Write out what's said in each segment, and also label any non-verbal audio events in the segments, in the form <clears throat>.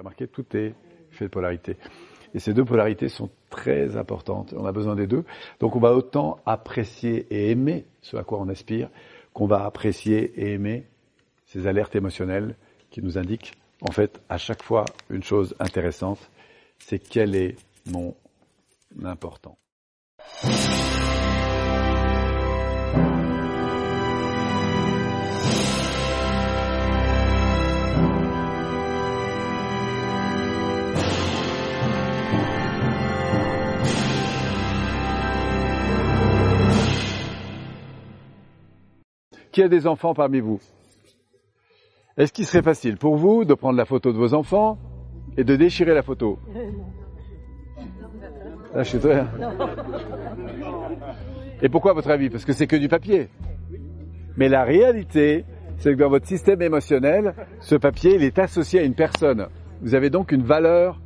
avez remarqué, tout est fait de polarité. Et ces deux polarités sont très importantes. On a besoin des deux. Donc on va autant apprécier et aimer ce à quoi on aspire qu'on va apprécier et aimer ces alertes émotionnelles qui nous indiquent en fait à chaque fois une chose intéressante, c'est quel est mon important? Qui a des enfants parmi vous Est-ce qu'il serait facile pour vous de prendre la photo de vos enfants et de déchirer la photo Là, <laughs> je suis très... Et pourquoi à votre avis? Parce que c'est que du papier. Mais la réalité, c'est que dans votre système émotionnel, ce papier, il est associé à une personne. Vous avez donc une valeur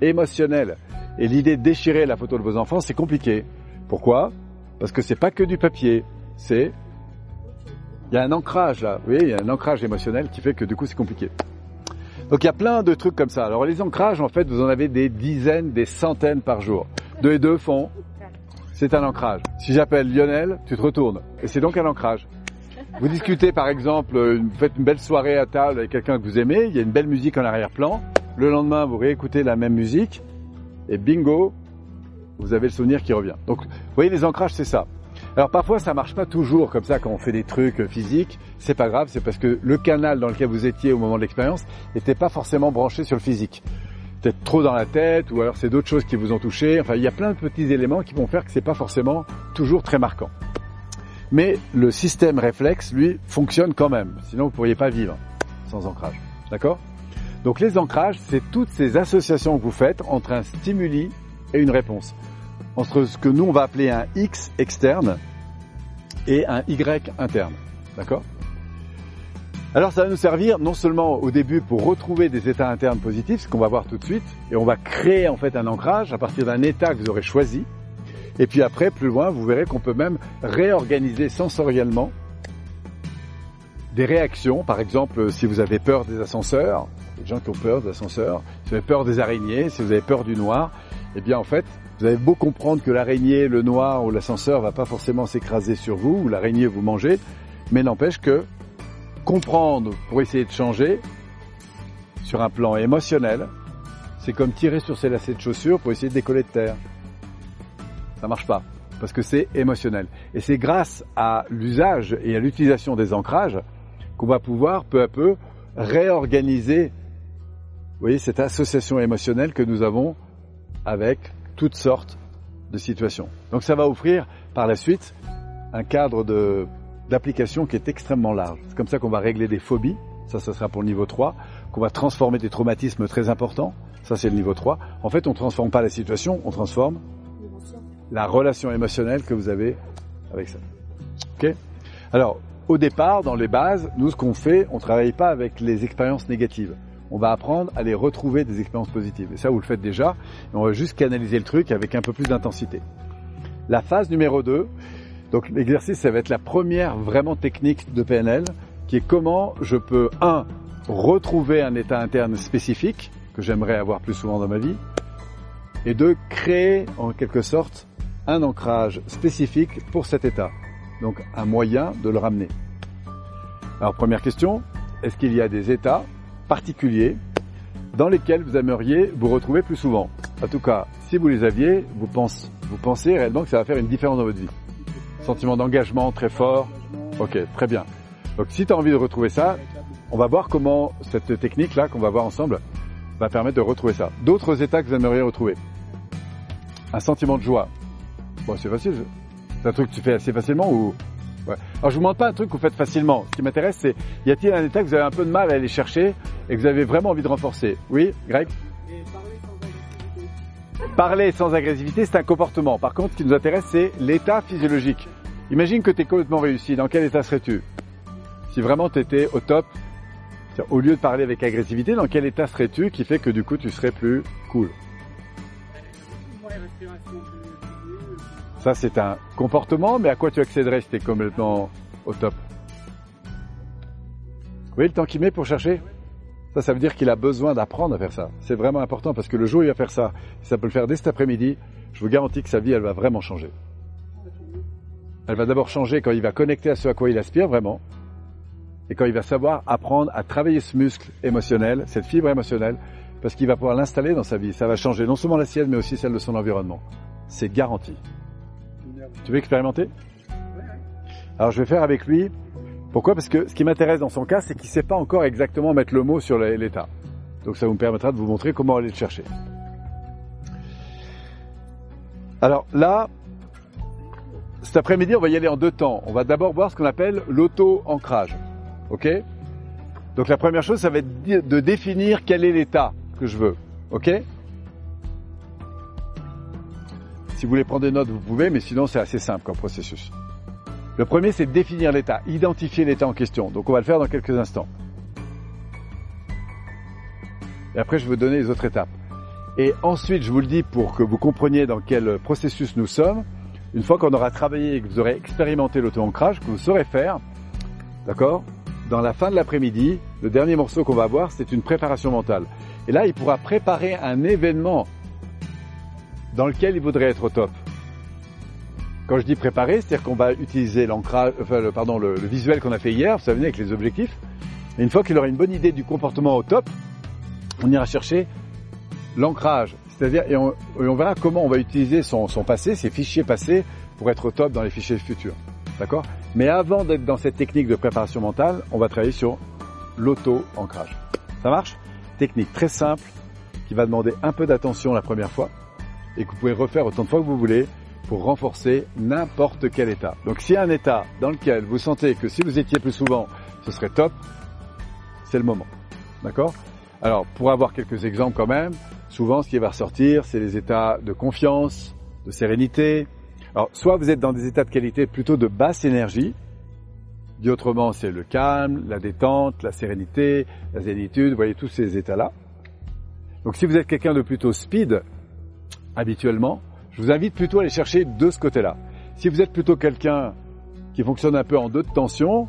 émotionnelle. Et l'idée de déchirer la photo de vos enfants, c'est compliqué. Pourquoi? Parce que c'est pas que du papier, c'est il y a un ancrage là, vous voyez, il y a un ancrage émotionnel qui fait que du coup c'est compliqué. Donc il y a plein de trucs comme ça. Alors les ancrages, en fait, vous en avez des dizaines, des centaines par jour. Deux et deux font, c'est un ancrage. Si j'appelle Lionel, tu te retournes. Et c'est donc un ancrage. Vous discutez par exemple, vous faites une belle soirée à table avec quelqu'un que vous aimez, il y a une belle musique en arrière-plan. Le lendemain, vous réécoutez la même musique et bingo, vous avez le souvenir qui revient. Donc, vous voyez, les ancrages, c'est ça. Alors parfois ça marche pas toujours comme ça quand on fait des trucs physiques, c'est pas grave, c'est parce que le canal dans lequel vous étiez au moment de l'expérience n'était pas forcément branché sur le physique. Peut-être trop dans la tête, ou alors c'est d'autres choses qui vous ont touché. Enfin, il y a plein de petits éléments qui vont faire que c'est pas forcément toujours très marquant. Mais le système réflexe, lui, fonctionne quand même. Sinon, vous pourriez pas vivre sans ancrage. D'accord? Donc les ancrages, c'est toutes ces associations que vous faites entre un stimuli et une réponse entre ce que nous on va appeler un X externe et un Y interne. D'accord? Alors ça va nous servir non seulement au début pour retrouver des états internes positifs, ce qu'on va voir tout de suite, et on va créer en fait un ancrage à partir d'un état que vous aurez choisi, et puis après, plus loin, vous verrez qu'on peut même réorganiser sensoriellement des réactions, par exemple si vous avez peur des ascenseurs, les gens qui ont peur des ascenseurs, si vous avez peur des araignées, si vous avez peur du noir, eh bien en fait, vous avez beau comprendre que l'araignée, le noir ou l'ascenseur va pas forcément s'écraser sur vous, ou l'araignée vous manger, mais n'empêche que comprendre pour essayer de changer, sur un plan émotionnel, c'est comme tirer sur ses lacets de chaussures pour essayer de décoller de terre. Ça marche pas, parce que c'est émotionnel. Et c'est grâce à l'usage et à l'utilisation des ancrages qu'on va pouvoir peu à peu réorganiser, vous voyez, cette association émotionnelle que nous avons avec toutes sortes de situations. Donc ça va offrir par la suite un cadre d'application qui est extrêmement large. C'est comme ça qu'on va régler des phobies, ça, ça sera pour le niveau 3, qu'on va transformer des traumatismes très importants, ça c'est le niveau 3. En fait, on ne transforme pas la situation, on transforme la relation émotionnelle que vous avez avec ça. Ok? Alors, au départ, dans les bases, nous, ce qu'on fait, on ne travaille pas avec les expériences négatives on va apprendre à les retrouver des expériences positives. Et ça, vous le faites déjà. on va juste canaliser le truc avec un peu plus d'intensité. La phase numéro 2, donc l'exercice, ça va être la première vraiment technique de PNL, qui est comment je peux, un, retrouver un état interne spécifique, que j'aimerais avoir plus souvent dans ma vie, et deux, créer en quelque sorte un ancrage spécifique pour cet état. Donc un moyen de le ramener. Alors première question, est-ce qu'il y a des états particuliers dans lesquels vous aimeriez vous retrouver plus souvent. En tout cas, si vous les aviez, vous pensez, vous pensez réellement que ça va faire une différence dans votre vie. Sentiment d'engagement très fort. Ok, très bien. Donc si tu as envie de retrouver ça, on va voir comment cette technique-là qu'on va voir ensemble va permettre de retrouver ça. D'autres états que vous aimeriez retrouver. Un sentiment de joie. Bon, c'est facile. C'est un truc que tu fais assez facilement ou alors je vous demande pas un truc que vous faites facilement. Ce qui m'intéresse, c'est y a-t-il un état que vous avez un peu de mal à aller chercher et que vous avez vraiment envie de renforcer Oui, Greg Parler sans agressivité, c'est un comportement. Par contre, ce qui nous intéresse, c'est l'état physiologique. Imagine que tu es complètement réussi. Dans quel état serais-tu? Si vraiment tu étais au top, au lieu de parler avec agressivité, dans quel état serais-tu qui fait que du coup tu serais plus cool? Ça, c'est un comportement, mais à quoi tu accéderais si tu es complètement au top? Oui, le temps qu'il met pour chercher? Ça, ça veut dire qu'il a besoin d'apprendre à faire ça. C'est vraiment important parce que le jour où il va faire ça, ça peut le faire dès cet après-midi, je vous garantis que sa vie, elle va vraiment changer. Elle va d'abord changer quand il va connecter à ce à quoi il aspire vraiment, et quand il va savoir apprendre à travailler ce muscle émotionnel, cette fibre émotionnelle, parce qu'il va pouvoir l'installer dans sa vie. Ça va changer non seulement la sienne, mais aussi celle de son environnement. C'est garanti. Tu veux expérimenter? Alors je vais faire avec lui. Pourquoi? Parce que ce qui m'intéresse dans son cas, c'est qu'il ne sait pas encore exactement mettre le mot sur l'état. Donc ça vous permettra de vous montrer comment aller le chercher. Alors là, cet après-midi, on va y aller en deux temps. On va d'abord voir ce qu'on appelle l'auto-ancrage. OK? Donc la première chose, ça va être de définir quel est l'état que je veux. OK? Si vous voulez prendre des notes, vous pouvez, mais sinon c'est assez simple comme processus. Le premier, c'est définir l'état, identifier l'état en question. Donc on va le faire dans quelques instants. Et après, je vais vous donner les autres étapes. Et ensuite, je vous le dis pour que vous compreniez dans quel processus nous sommes, une fois qu'on aura travaillé et que vous aurez expérimenté l'auto-ancrage, que vous saurez faire, d'accord? Dans la fin de l'après-midi, le dernier morceau qu'on va voir, c'est une préparation mentale. Et là, il pourra préparer un événement dans lequel il voudrait être au top. Quand je dis préparer, c'est-à-dire qu'on va utiliser l'ancrage, enfin, le, pardon, le, visuel qu'on a fait hier, vous savez, avec les objectifs. Et une fois qu'il aura une bonne idée du comportement au top, on ira chercher l'ancrage. C'est-à-dire, et on, verra comment on va utiliser son, passé, ses fichiers passés, pour être au top dans les fichiers futurs. D'accord? Mais avant d'être dans cette technique de préparation mentale, on va travailler sur l'auto-ancrage. Ça marche? Technique très simple, qui va demander un peu d'attention la première fois, et que vous pouvez refaire autant de fois que vous voulez pour renforcer n'importe quel état. Donc s'il y a un état dans lequel vous sentez que si vous étiez plus souvent, ce serait top, c'est le moment. D'accord? Alors, pour avoir quelques exemples quand même, souvent ce qui va ressortir, c'est les états de confiance, de sérénité. Alors, soit vous êtes dans des états de qualité plutôt de basse énergie, dit autrement, c'est le calme, la détente, la sérénité, la zénitude, vous voyez tous ces états-là. Donc si vous êtes quelqu'un de plutôt speed, habituellement, je vous invite plutôt à aller chercher de ce côté-là. Si vous êtes plutôt quelqu'un qui fonctionne un peu en deux de tension,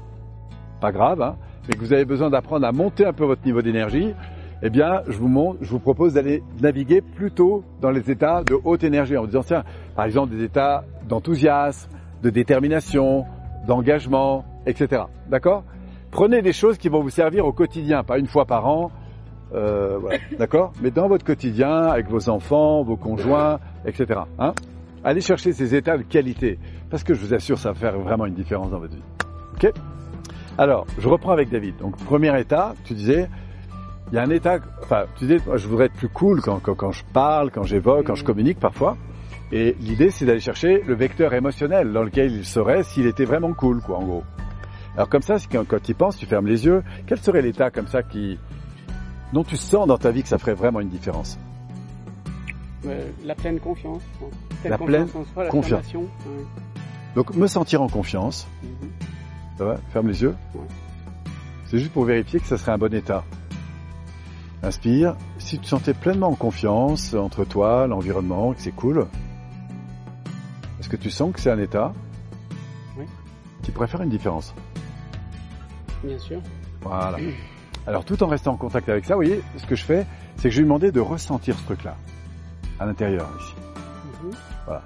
pas grave, hein, mais que vous avez besoin d'apprendre à monter un peu votre niveau d'énergie, eh bien, je vous, je vous propose d'aller naviguer plutôt dans les états de haute énergie, en vous disant, tiens, par exemple, des états d'enthousiasme, de détermination, d'engagement, etc. D'accord? Prenez des choses qui vont vous servir au quotidien, pas une fois par an, euh, voilà, d'accord Mais dans votre quotidien, avec vos enfants, vos conjoints, etc. Hein Allez chercher ces états de qualité, parce que je vous assure, ça va faire vraiment une différence dans votre vie. Ok Alors, je reprends avec David. Donc, premier état, tu disais, il y a un état, enfin, tu disais, je voudrais être plus cool quand, je parle, quand j'évoque, quand je communique parfois. Et l'idée, c'est d'aller chercher le vecteur émotionnel dans lequel il serait s'il était vraiment cool, quoi, en gros. Alors comme ça, quand, quand tu y penses, tu fermes les yeux. Quel serait l'état comme ça qui, dont tu sens dans ta vie que ça ferait vraiment une différence euh, La pleine confiance. la pleine confiance. Donc me sentir en confiance. Mhm. Ça va Ferme les yeux. C'est juste pour vérifier que ça serait un bon état. Inspire. Si tu te sentais pleinement en confiance entre toi, l'environnement, que c'est cool, est-ce que tu sens que c'est un état oui. qui pourrait faire une différence? Bien sûr. Voilà. <clears throat> Alors tout en restant en contact avec ça, vous voyez, ce que je fais, c'est que je lui demandais de ressentir ce truc-là, à l'intérieur ici. Mhm. Voilà.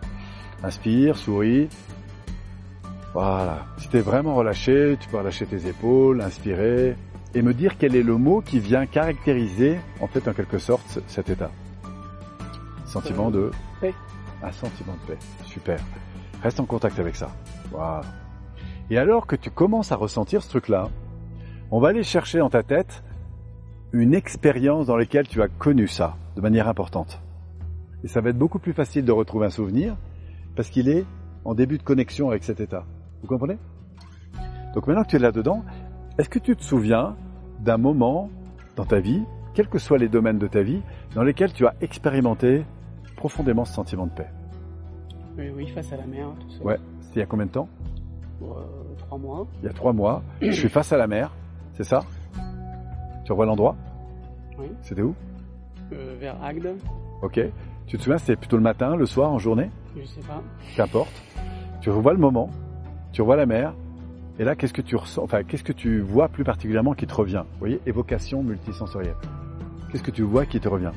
Inspire, souris. Voilà. Si tu es vraiment relâché, tu peux relâcher tes épaules, inspirer, et me dire quel est le mot qui vient caractériser, en fait, en quelque sorte, cet état. Sentiment de paix. Un sentiment de paix. Super. Reste en contact avec ça. Voilà. Et alors que tu commences à ressentir ce truc-là, on va aller chercher dans ta tête une expérience dans laquelle tu as connu ça de manière importante. Et ça va être beaucoup plus facile de retrouver un souvenir parce qu'il est en début de connexion avec cet état. Vous comprenez? Donc maintenant que tu es là-dedans, est-ce que tu te souviens d'un moment dans ta vie, quels que soient les domaines de ta vie, dans lesquels tu as expérimenté profondément ce sentiment de paix? Oui, oui, face à la mer, tout ça. Ouais, c'était il y a combien de temps? Euh, Trois mois. Il y a trois mois. <clears throat> je suis face à la mer, c'est ça Tu revois l'endroit Oui. C'était où euh, Vers Agde. Ok. Tu te souviens, c'était plutôt le matin, le soir, en journée Je sais pas. Qu'importe. Tu revois le moment, tu revois la mer, Et là, qu'est-ce que tu ressens, enfin, qu'est-ce que tu vois plus particulièrement qui te revient Vous voyez, évocation multisensorielle. Qu'est-ce que tu vois qui te revient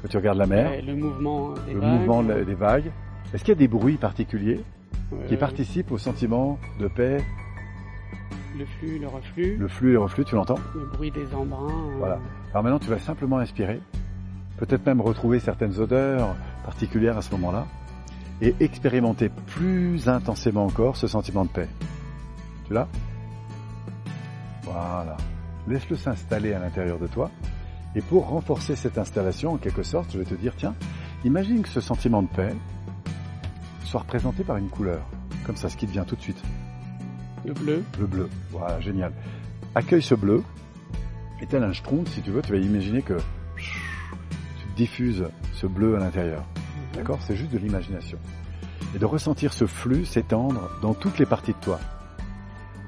Quand tu regardes la mer, Ouais, le mouvement des le vagues. mouvement des vagues, est-ce qu'il y a des bruits particuliers qui participent au sentiment de paix, Le flux, le reflux, le flux et le reflux, tu l'entends le bruit des embruns. euh, Voilà. Alors maintenant, tu vas simplement inspirer, peut-être même retrouver certaines odeurs particulières à ce moment-là, et expérimenter plus intensément encore ce sentiment de paix. Tu l'as? Voilà. Laisse-le s'installer à l'intérieur de toi. Et pour renforcer cette installation, en quelque sorte, je vais te dire, tiens, imagine que ce sentiment de paix soit représenté par une couleur. Comme ça, ce qui te vient tout de suite. Le bleu. Le bleu. Voilà, génial. Accueille ce bleu. Et tel un schtroumpf, si tu veux, tu vas imaginer que tu diffuses ce bleu à l'intérieur. D'accord? C'est juste de l'imagination. Et de ressentir ce flux s'étendre dans toutes les parties de toi.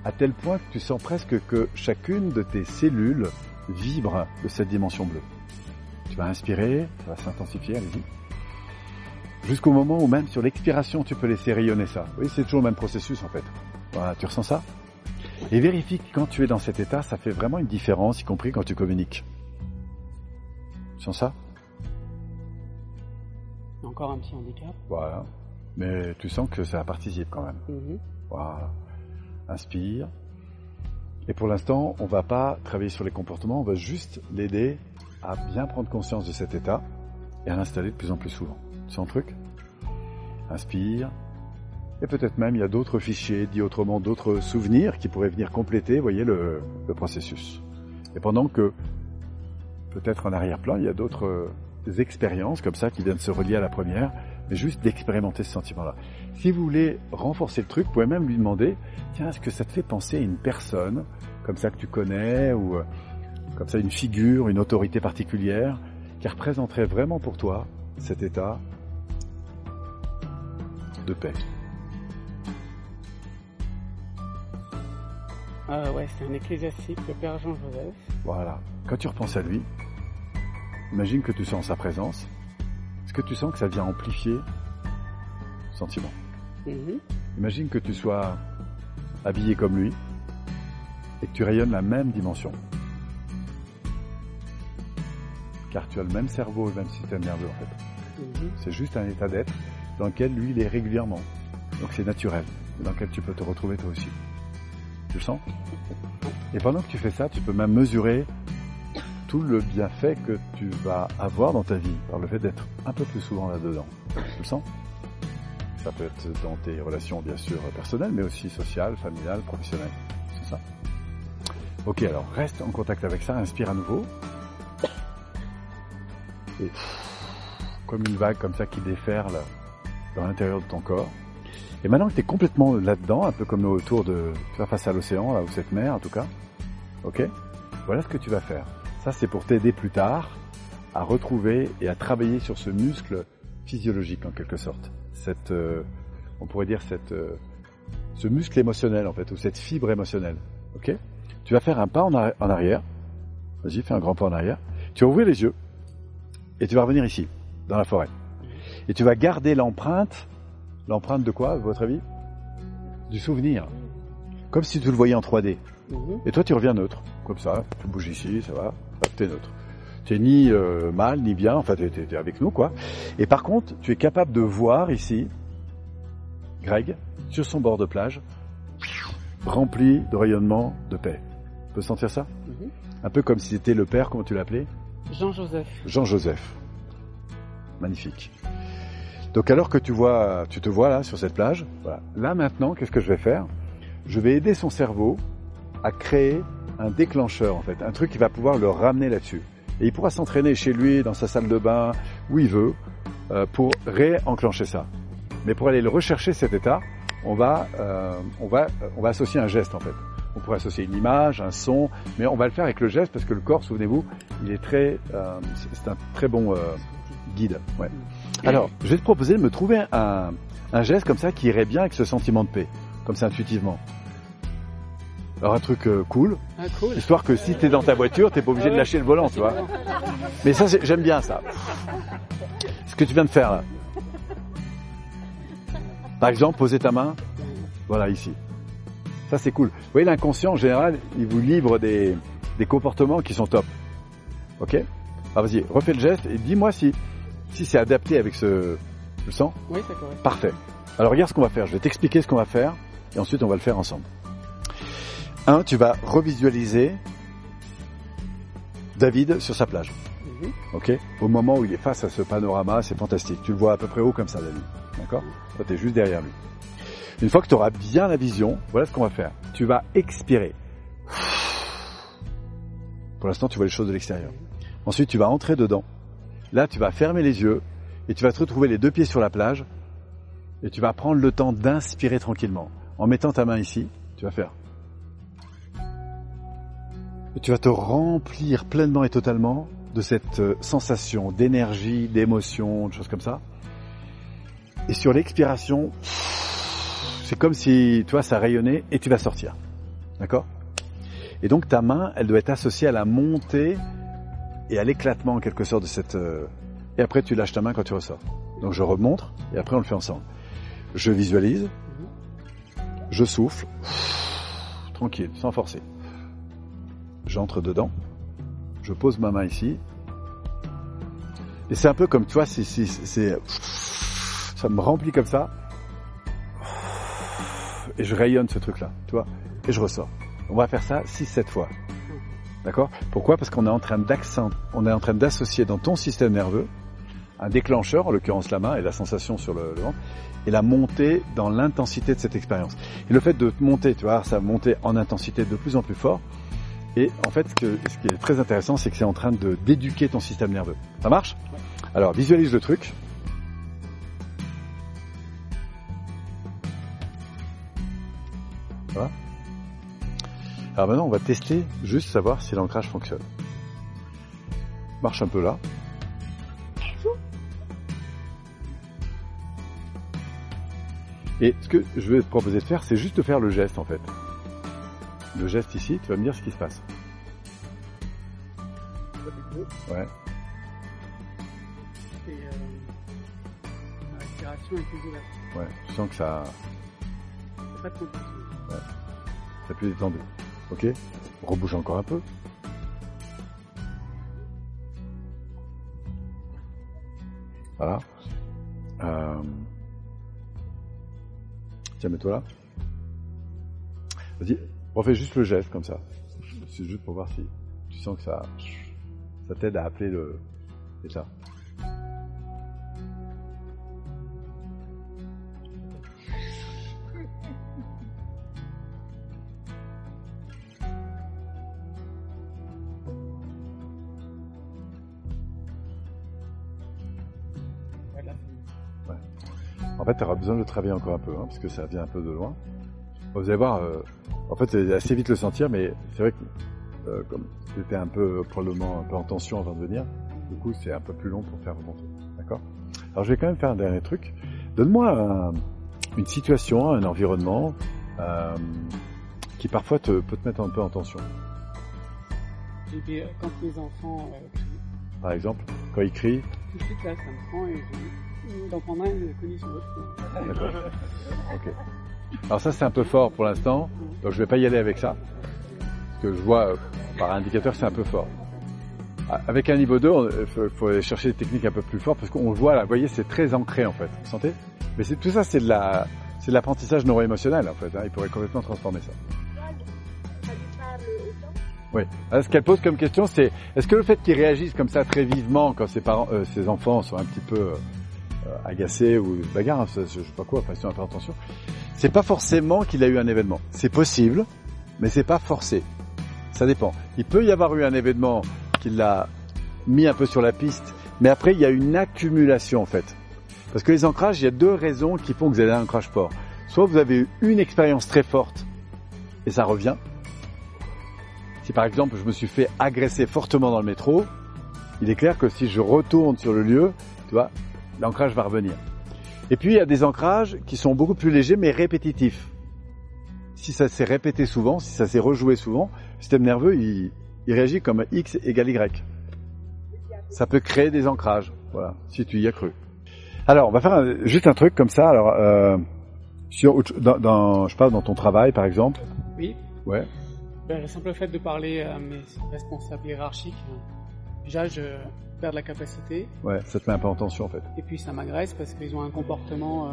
À tel point que tu sens presque que chacune de tes cellules vibre de cette dimension bleue. Tu vas inspirer, ça va s'intensifier, allez-y. Jusqu'au moment où même sur l'expiration, tu peux laisser rayonner ça. Oui, c'est toujours le même processus en fait. Voilà, tu ressens ça? Et vérifie que quand tu es dans cet état, ça fait vraiment une différence, y compris quand tu communiques. Tu sens ça? Encore un petit handicap? Voilà. Mais tu sens que ça participe quand même. Mhm. Voilà. Inspire. Et pour l'instant, on va pas travailler sur les comportements, on va juste l'aider à bien prendre conscience de cet état et à l'installer de plus en plus souvent. Tu sens le truc? Inspire. Et peut-être même il y a d'autres fichiers, dit autrement d'autres souvenirs qui pourraient venir compléter, voyez, le, le processus. Et pendant que, peut-être en arrière-plan, il y a d'autres euh, expériences comme ça qui viennent se relier à la première, mais juste d'expérimenter ce sentiment-là. Si vous voulez renforcer le truc, vous pouvez même lui demander, tiens, est-ce que ça te fait penser à une personne, comme ça que tu connais, ou euh, comme ça une figure, une autorité particulière, qui représenterait vraiment pour toi cet état de paix? Ah ouais, c'est un ecclésiastique, le père Jean-Joseph. Voilà. Quand tu repenses à lui, imagine que tu sens sa présence. Est-ce que tu sens que ça vient amplifier le sentiment? Mhm. Imagine que tu sois habillé comme lui et que tu rayonnes la même dimension. Car tu as le même cerveau et le même système nerveux en fait. Mhm. C'est juste un état d'être dans lequel lui il est régulièrement. Donc c'est naturel, et dans lequel tu peux te retrouver toi aussi. Tu le sens Et pendant que tu fais ça, tu peux même mesurer tout le bienfait que tu vas avoir dans ta vie par le fait d'être un peu plus souvent là-dedans. Tu le sens Ça peut être dans tes relations bien sûr personnelles, mais aussi sociales, familiales, professionnelles. C'est ça Ok, alors reste en contact avec ça, inspire à nouveau. Et comme une vague comme ça qui déferle dans l'intérieur de ton corps. Et maintenant que tu es complètement là-dedans, un peu comme autour de, tu vois, face à l'océan, là, ou cette mer en tout cas, ok? Voilà ce que tu vas faire. Ça, c'est pour t'aider plus tard à retrouver et à travailler sur ce muscle physiologique en quelque sorte. Cette, euh, on pourrait dire cette, euh, ce muscle émotionnel en fait, ou cette fibre émotionnelle, ok? Tu vas faire un pas en arrière. Vas-y, fais un grand pas en arrière. Tu vas ouvrir les yeux et tu vas revenir ici, dans la forêt. Et tu vas garder l'empreinte. L'empreinte de quoi, à votre avis? Du souvenir. Comme si tu le voyais en 3D. Mhm. Et toi, tu reviens neutre. Comme ça, tu bouges ici, ça va, t'es neutre. T'es ni euh, mal, ni bien, enfin, t'es, t'es- t'es avec nous, quoi. Et par contre, tu es capable de voir ici, Greg, sur son bord de plage, rempli de rayonnement de paix. Tu peux sentir ça? Mhm. Un peu comme si c'était le père, comment tu l'appelais? Jean-Joseph. Jean-Joseph. Magnifique. Donc alors que tu vois, tu te vois là sur cette plage, là maintenant, qu'est-ce que je vais faire? Je vais aider son cerveau à créer un déclencheur en fait, un truc qui va pouvoir le ramener là-dessus. Et il pourra s'entraîner chez lui, dans sa salle de bain, où il veut, euh, pour réenclencher ça. Mais pour aller le rechercher cet état, on va, euh, on va, on va associer un geste en fait. On pourrait associer une image, un son, mais on va le faire avec le geste parce que le corps, souvenez-vous, il est très, euh, c'est- c'est un très bon euh, guide. Ouais. Alors, je vais te proposer de me trouver un, un geste comme ça qui irait bien avec ce sentiment de paix, comme ça intuitivement. Alors un truc euh, cool, Ah, cool. histoire que si t'es dans ta voiture, t'es pas obligé de lâcher le volant, tu vois. Mais ça, j'aime bien ça. Ce que tu viens de faire là. Par exemple, poser ta main, voilà ici. Ça, c'est cool. Vous voyez, l'inconscient, en général, il vous livre des, des comportements qui sont top. Ok? Alors vas-y, refais le geste et dis-moi si, si c'est adapté avec ce... Tu le sens Oui, ça correspond. Parfait. Alors regarde ce qu'on va faire. Je vais t'expliquer ce qu'on va faire et ensuite on va le faire ensemble. Un, tu vas revisualiser David sur sa plage. Mhm. Ok Au moment où il est face à ce panorama, c'est fantastique. Tu le vois à peu près haut comme ça, David. D'accord? Toi, tu es juste derrière lui. Une fois que tu auras bien la vision, voilà ce qu'on va faire. Tu vas expirer. Pour l'instant, tu vois les choses de l'extérieur. Ensuite, tu vas entrer dedans. Là, tu vas fermer les yeux et tu vas te retrouver les deux pieds sur la plage et tu vas prendre le temps d'inspirer tranquillement. En mettant ta main ici, tu vas faire. Et tu vas te remplir pleinement et totalement de cette euh, sensation d'énergie, d'émotion, de choses comme ça. Et sur l'expiration, c'est comme si, toi, ça rayonnait et tu vas sortir. D'accord? Et donc ta main, elle doit être associée à la montée et à l'éclatement en quelque sorte de cette... euh, Et après, tu lâches ta main quand tu ressors. Donc je remontre et après on le fait ensemble. Je visualise, je souffle, tranquille, sans forcer. J'entre dedans, je pose ma main ici. Et c'est un peu comme, tu vois, c'est, ça me remplit comme ça. Et je rayonne ce truc-là, et je ressors. On va faire ça 6-7 fois. D'accord? Pourquoi? Parce qu'on est en train d'accent, on est en train d'associer dans ton système nerveux un déclencheur, en l'occurrence la main et la sensation sur le, ventre, et la montée dans l'intensité de cette expérience. Et le fait de monter, tu vois, ça monter en intensité de plus en plus fort. Et en fait, ce, ce qui est très intéressant, c'est que c'est en train de d'éduquer ton système nerveux. Ça marche? Alors, visualise le truc. Alors maintenant, on va tester, juste savoir si l'ancrage fonctionne. Marche un peu là. Et ce que je vais te proposer de faire, c'est juste de faire le geste en fait. Le geste ici, tu vas me dire ce qui se passe. Ouais. Et, euh, la respiration est plus ouverte. Ouais, tu sens que ça, C'est pas de contraction. ça plus détendu. Ok Rebouge encore un peu. Voilà. Euh... Tiens, mets-toi là. Vas-y, refais juste le geste comme ça. C'est juste pour voir si tu sens que ça, ça t'aide à appeler le l'état. Voilà, fait, tu auras besoin de le travailler encore un peu, hein, parce que ça vient un peu de loin. Vous allez voir, euh, en fait, c'est assez vite le sentir, mais c'est vrai que euh, comme c'était un peu probablement un peu en tension avant de venir, du coup, c'est un peu plus long pour faire remonter. D'accord? Alors, je vais quand même faire un dernier truc. Donne-moi un- une situation, un environnement euh, qui parfois te, peut te mettre un peu en tension. Et puis, euh, quand les enfants euh, Par exemple, quand ils crient, tout de suite là, ça me prend et je l'autre. D'accord. Ok. Alors ça c'est un peu fort pour l'instant, donc je vais pas y aller avec ça. Parce que je vois euh, par indicateur c'est un peu fort. Ah, Avec un niveau 2, il faut, faut aller chercher des techniques un peu plus fortes parce qu'on voit là, vous voyez, c'est très ancré en fait. Vous sentez? Mais tout ça, c'est de la, c'est l'apprentissage neuro-émotionnel en fait. hein. Il pourrait complètement transformer ça. Oui. Alors, ce qu'elle pose comme question, c'est est-ce que le fait qu'ils réagissent comme ça très vivement quand ses parents, euh, ses enfants sont un petit peu euh, euh, agacés ou se bagarrent, hein, je sais pas quoi, enfin, peu en tension, c'est pas forcément qu'il a eu un événement. C'est possible, mais c'est pas forcé. Ça dépend. Il peut y avoir eu un événement qui l'a mis un peu sur la piste, mais après il y a une accumulation en fait. Parce que les ancrages, il y a deux raisons qui font que vous avez un ancrage fort. Soit vous avez eu une expérience très forte et ça revient. Si par exemple je me suis fait agresser fortement dans le métro, il est clair que si je retourne sur le lieu, tu vois, l'ancrage va revenir. Et puis il y a des ancrages qui sont beaucoup plus légers mais répétitifs. Si ça s'est répété souvent, si ça s'est rejoué souvent, le système nerveux il, il réagit comme X égale Y. Ça peut créer des ancrages, voilà, si tu y as cru. Alors on va faire un- juste un truc comme ça. Alors euh, sur, dans, dans- je parle dans ton travail par exemple, Oui. Ouais. Ben, le simple fait de parler à mes responsables hiérarchiques, déjà je perds de la capacité. Ouais, ça te met un peu en tension en fait. Et puis ça m'agresse parce qu'ils ont un comportement. Euh,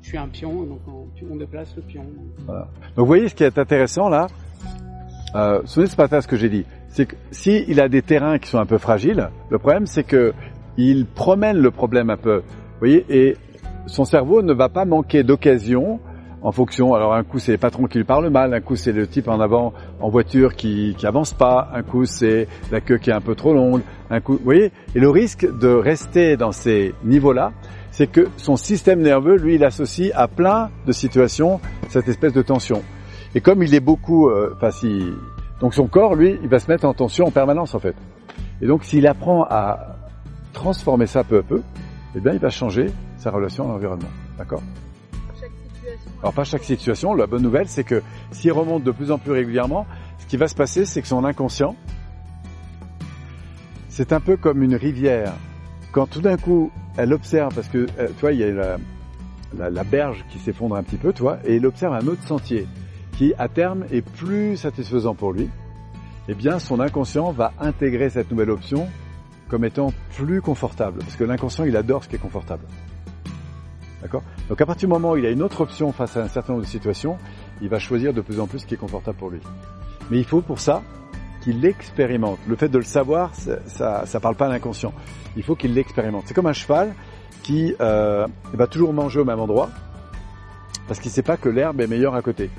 je suis un pion, donc on, déplace le pion. Voilà. Donc vous voyez ce qui est intéressant là? Euh, souvenez pas ce que j'ai dit. C'est que si il a des terrains qui sont un peu fragiles, le problème c'est que il promène le problème un peu. Vous voyez, et son cerveau ne va pas manquer d'occasion en fonction. Alors un coup c'est les patrons qui lui parlent mal, un coup c'est le type en avant en voiture qui qui avance pas, un coup c'est la queue qui est un peu trop longue, un coup, vous voyez? Et le risque de rester dans ces niveaux-là, c'est que son système nerveux, lui, il associe à plein de situations cette espèce de tension. Et comme il est beaucoup, euh, enfin si, donc son corps, lui, il va se mettre en tension en permanence en fait. Et donc s'il apprend à transformer ça peu à peu, eh bien il va changer sa relation à l'environnement. D'accord? Alors pas chaque situation, la bonne nouvelle c'est que s'il remonte de plus en plus régulièrement, ce qui va se passer c'est que son inconscient, c'est un peu comme une rivière. Quand tout d'un coup elle observe, parce que euh, tu vois, il y a la, la, la berge qui s'effondre un petit peu, toi, et il observe un autre sentier qui à terme est plus satisfaisant pour lui, eh bien son inconscient va intégrer cette nouvelle option comme étant plus confortable, parce que l'inconscient il adore ce qui est confortable. Donc à partir du moment où il a une autre option face à un certain nombre de situations, il va choisir de plus en plus ce qui est confortable pour lui. Mais il faut pour ça qu'il l'expérimente. Le fait de le savoir, ça, ça, parle pas à l'inconscient. Il faut qu'il l'expérimente. C'est comme un cheval qui euh, va toujours manger au même endroit parce qu'il sait pas que l'herbe est meilleure à côté.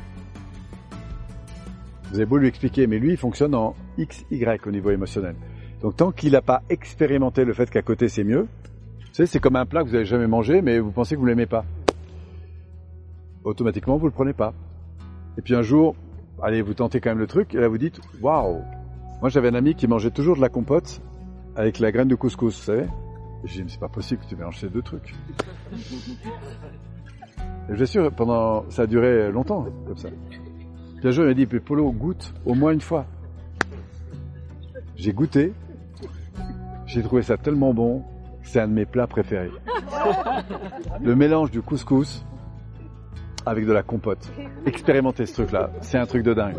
Vous avez beau lui expliquer, mais lui, il fonctionne en X, Y au niveau émotionnel. Donc tant qu'il n'a pas expérimenté le fait qu'à côté c'est mieux, savez, c'est comme un plat que vous n'avez jamais mangé, mais vous pensez que vous l'aimez pas. Automatiquement, vous le prenez pas. Et puis un jour, allez, vous tentez quand même le truc, et là vous dites, waouh. Moi, j'avais un ami qui mangeait toujours de la compote avec la graine de couscous, vous savez. Et j'ai dit, mais c'est pas possible que tu mélanges ces deux trucs. Et je sûr, pendant, ça a duré longtemps, comme ça. Puis un jour, il m'a dit, puis Polo, goûte au moins une fois. J'ai goûté. J'ai trouvé ça tellement bon. C'est un de mes plats préférés. Le mélange du couscous avec de la compote. Expérimentez ce truc-là. C'est un truc de dingue.